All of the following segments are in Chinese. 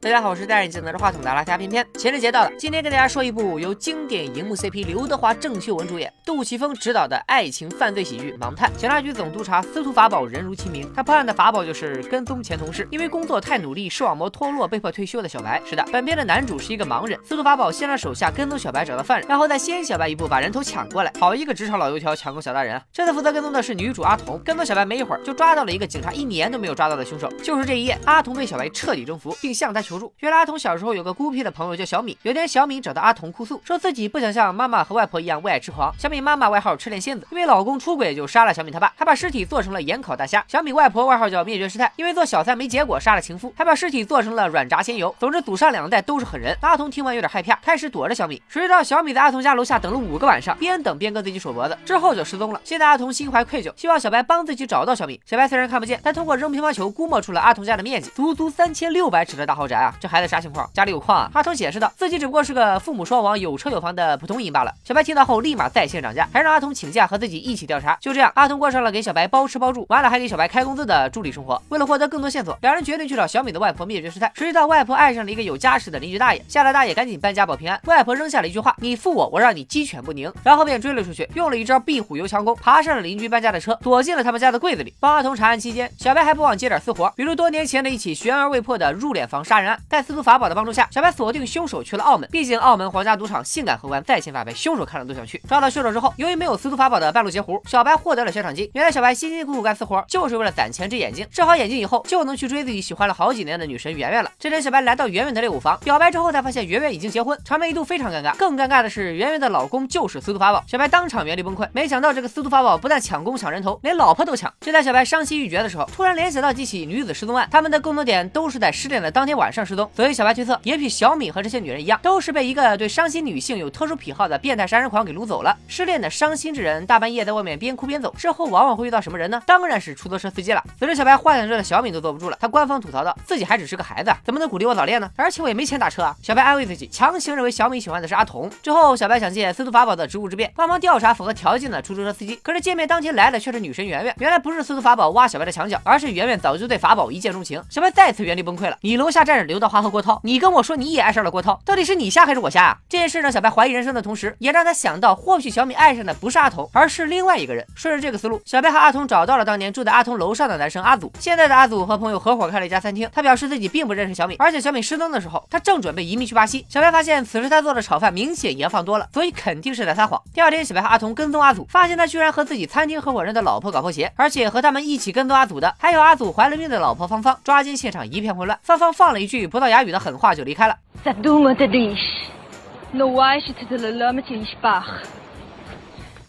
大家好，我是戴眼镜拿着话筒的拉加偏偏。情人节到了，今天跟大家说一部由经典荧幕 CP 刘德华、郑秀文主演、杜琪峰执导的爱情犯罪喜剧《盲探》。警察局总督察司徒法宝人如其名，他破案的法宝就是跟踪前同事，因为工作太努力，视网膜脱落，被迫退休的小白。是的，本片的男主是一个盲人。司徒法宝先让手下跟踪小白找到犯人，然后再先小白一步把人头抢过来。好一个职场老油条，抢功小大人啊！这次负责跟踪的是女主阿童，跟踪小白没一会儿就抓到了一个警察一年都没有抓到的凶手。就是这一夜，阿童被小白彻底征服，并向他求助。原来阿童小时候有个孤僻的朋友叫小敏，有天小敏找到阿童哭诉，说自己不想像妈妈和外婆一样为爱痴狂。小敏妈妈外号赤练仙子，因为老公出轨就杀了小敏他爸，还把尸体做成了盐烤大虾。小敏外婆外号叫灭绝师太，因为做小三没结果杀了情夫，还把尸体做成了软炸鲜油。总之祖上两代都是狠人。阿童听完有点害怕，开始躲着小敏。谁知道小敏在阿童家楼下等了五个晚上，边等边跟自己手脖子，之后就失踪了。现在阿童心怀愧疚，希望小白帮自己找到小敏。小白虽然看不见，但通过扔乒乓球估摸出了阿童家的面积，足足三千六百尺的大豪宅啊！这孩子啥情况？家里有矿啊？阿童解释道，自己只不过是个父母双亡、有车有房的普通人罢了。小白听到后立马在线涨价，还让阿童请假和自己一起调查。就这样，阿童过上了给小白包吃包住，完了还给小白开工资的助理生活。为了获得更多线索，两人决定去找小敏的外婆灭绝师太。谁知道外婆爱上了一个有家室的邻居大爷，吓得大爷赶紧搬家保平安。外婆扔下了一句话：“你负我，我让你鸡犬不宁。”然后便追了出去，用了一招壁虎游墙功，爬上了邻居搬家的车，躲进了他们家的柜子里。帮阿童查案期间，小白还不忘接点私活，比如多年前的一起悬而未破的入殓房杀人案。在司徒法宝的帮助下，小白锁定凶手去了澳门。毕竟澳门皇家赌场性感荷官在线发牌，凶手看了都想去。抓到凶手之后，由于没有司徒法宝的半路截胡，小白获得了悬赏金。原来小白辛辛苦苦干私活，就是为了攒钱治眼睛。治好眼睛以后，就能去追自己喜欢了好几年的女神圆圆了。这天，小白来到圆圆的练舞房，表白之后才发现圆圆已经结婚，场面一度非常尴尬。更尴尬的是，圆圆的老公就是司徒法宝，小白当场原地崩溃。没想到这个司徒法宝不但抢功抢人头，连老婆都抢。就在小白伤心欲绝的时候，突然联想到几起女子失踪案，他们的共同点都是在失恋的当天晚上失踪。所以小白推测，也许小米和这些女人一样，都是被一个对伤心女性有特殊癖好的变态杀人狂给掳走了。失恋的伤心之人，大半夜在外面边哭边走，之后往往会遇到什么人呢？当然是出租车司机了。此时小白幻想着的小敏都坐不住了，他官方吐槽道：“自己还只是个孩子，怎么能鼓励我早恋呢？而且我也没钱打车啊。”小白安慰自己，强行认为小敏喜欢的是阿童。之后，小白想借司徒法宝的职务之便，帮忙调查符合条件的出租车司机。可是见面当天来的却是女神圆圆，原来不是司徒法宝挖小白的墙角，而是圆圆早就对法宝一见钟情。小白再次原地崩溃了。你你楼下站着刘德华和郭涛，你跟我说你也爱上了郭涛，到底是你瞎还是我瞎啊？这件事让小白怀疑人生的同时，也让他想到，或许小敏爱上的不是阿童，而是另外一个人。顺着这个思路，小白和阿童找到了当年住在阿童楼上的男生阿祖。现在的阿祖和朋友合伙开了一家餐厅。他表示自己并不认识小敏，而且小敏失踪的时候，他正准备移民去巴西。小白发现此时他做的炒饭明显盐放多了，所以肯定是在撒谎。第二天，小白和阿童跟踪阿祖，发现他居然和自己餐厅合伙人的老婆搞破鞋，而且和他们一起跟踪阿祖的还有阿祖怀了孕的老婆芳芳。抓奸现场一片混乱，芳芳放了一句葡萄牙语的狠话就离开了。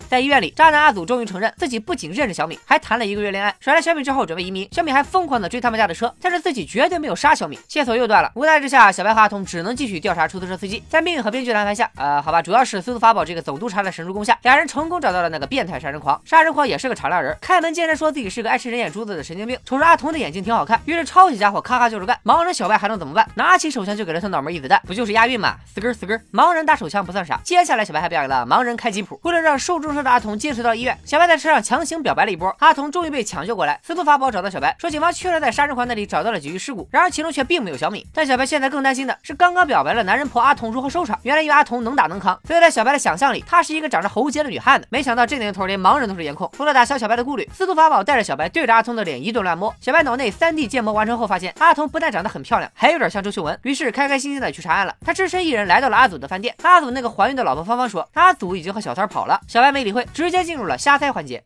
在医院里，渣男阿祖终于承认自己不仅认识小敏，还谈了一个月恋爱。甩了小敏之后准备移民，小敏还疯狂的追他们家的车，但是自己绝对没有杀小敏。线索又断了，无奈之下，小白和阿童只能继续调查出租车司机。在命运和编剧的安排下，呃，好吧，主要是司徒法宝这个总督察的神助攻下，俩人成功找到了那个变态杀人狂。杀人狂也是个敞亮人，开门见山说自己是个爱吃人眼珠子的神经病。瞅着阿童的眼睛挺好看，于是抄起家伙咔咔就是干。盲人小白还能怎么办？拿起手枪就给了他脑门一子弹，不就是押韵吗？死根死根。盲人打手枪不算啥，接下来小白还表演了盲人开吉普。为了让受重伤的阿童坚持到。医院，小白在车上强行表白了一波，阿童终于被抢救过来。司徒法宝找到小白，说警方确实在杀人狂那里找到了几具尸骨，然而其中却并没有小敏。但小白现在更担心的是，刚刚表白了男人婆阿童如何收场？原来因为阿童能打能扛，所以在小白的想象里，她是一个长着喉结的女汉子。没想到这年头连盲人都是颜控。为了打消小白的顾虑，司徒法宝带着小白对着阿童的脸一顿乱摸。小白脑内 3D 建模完成后，发现阿童不但长得很漂亮，还有点像周秀文，于是开开心心的去查案了。他只身一人来到了阿祖的饭店。阿祖那个怀孕的老婆芳芳说，阿祖已经和小三跑了。小白没理会，直接进入了瞎猜环节。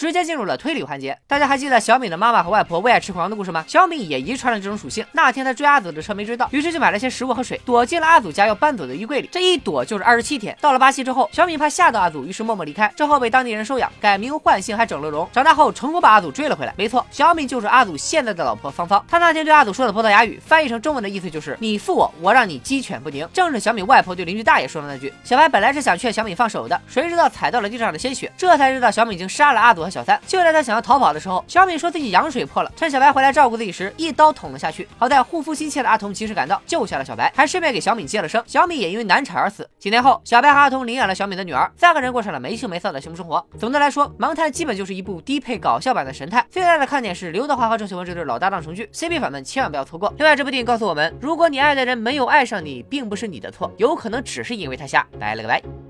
直接进入了推理环节。大家还记得小敏的妈妈和外婆为爱痴狂的故事吗？小敏也遗传了这种属性。那天她追阿祖的车没追到，于是就买了些食物和水，躲进了阿祖家要搬走的衣柜里。这一躲就是二十七天。到了巴西之后，小敏怕吓到阿祖，于是默默离开。之后被当地人收养，改名换姓，还整了容。长大后成功把阿祖追了回来。没错，小敏就是阿祖现在的老婆芳芳。她那天对阿祖说的葡萄牙语，翻译成中文的意思就是“你负我，我让你鸡犬不宁”，正是小敏外婆对邻居大爷说的那句。小白本来是想劝小敏放手的，谁知道踩到了地上的鲜血，这才知道小敏已经杀了阿祖小三。就在他想要逃跑的时候，小敏说自己羊水破了，趁小白回来照顾自己时，一刀捅了下去。好在护肤心切的阿童及时赶到，救下了小白，还顺便给小敏接了生。小敏也因为难产而死。几年后，小白和阿童领养了小敏的女儿，三个人过上了没羞没臊的幸福生活。总的来说，《盲探》基本就是一部低配搞笑版的神探。最大的看点是刘德华和郑秀文这对老搭档重聚，CP 粉们千万不要错过。另外，这部电影告诉我们，如果你爱的人没有爱上你，并不是你的错，有可能只是因为他瞎。拜了个拜。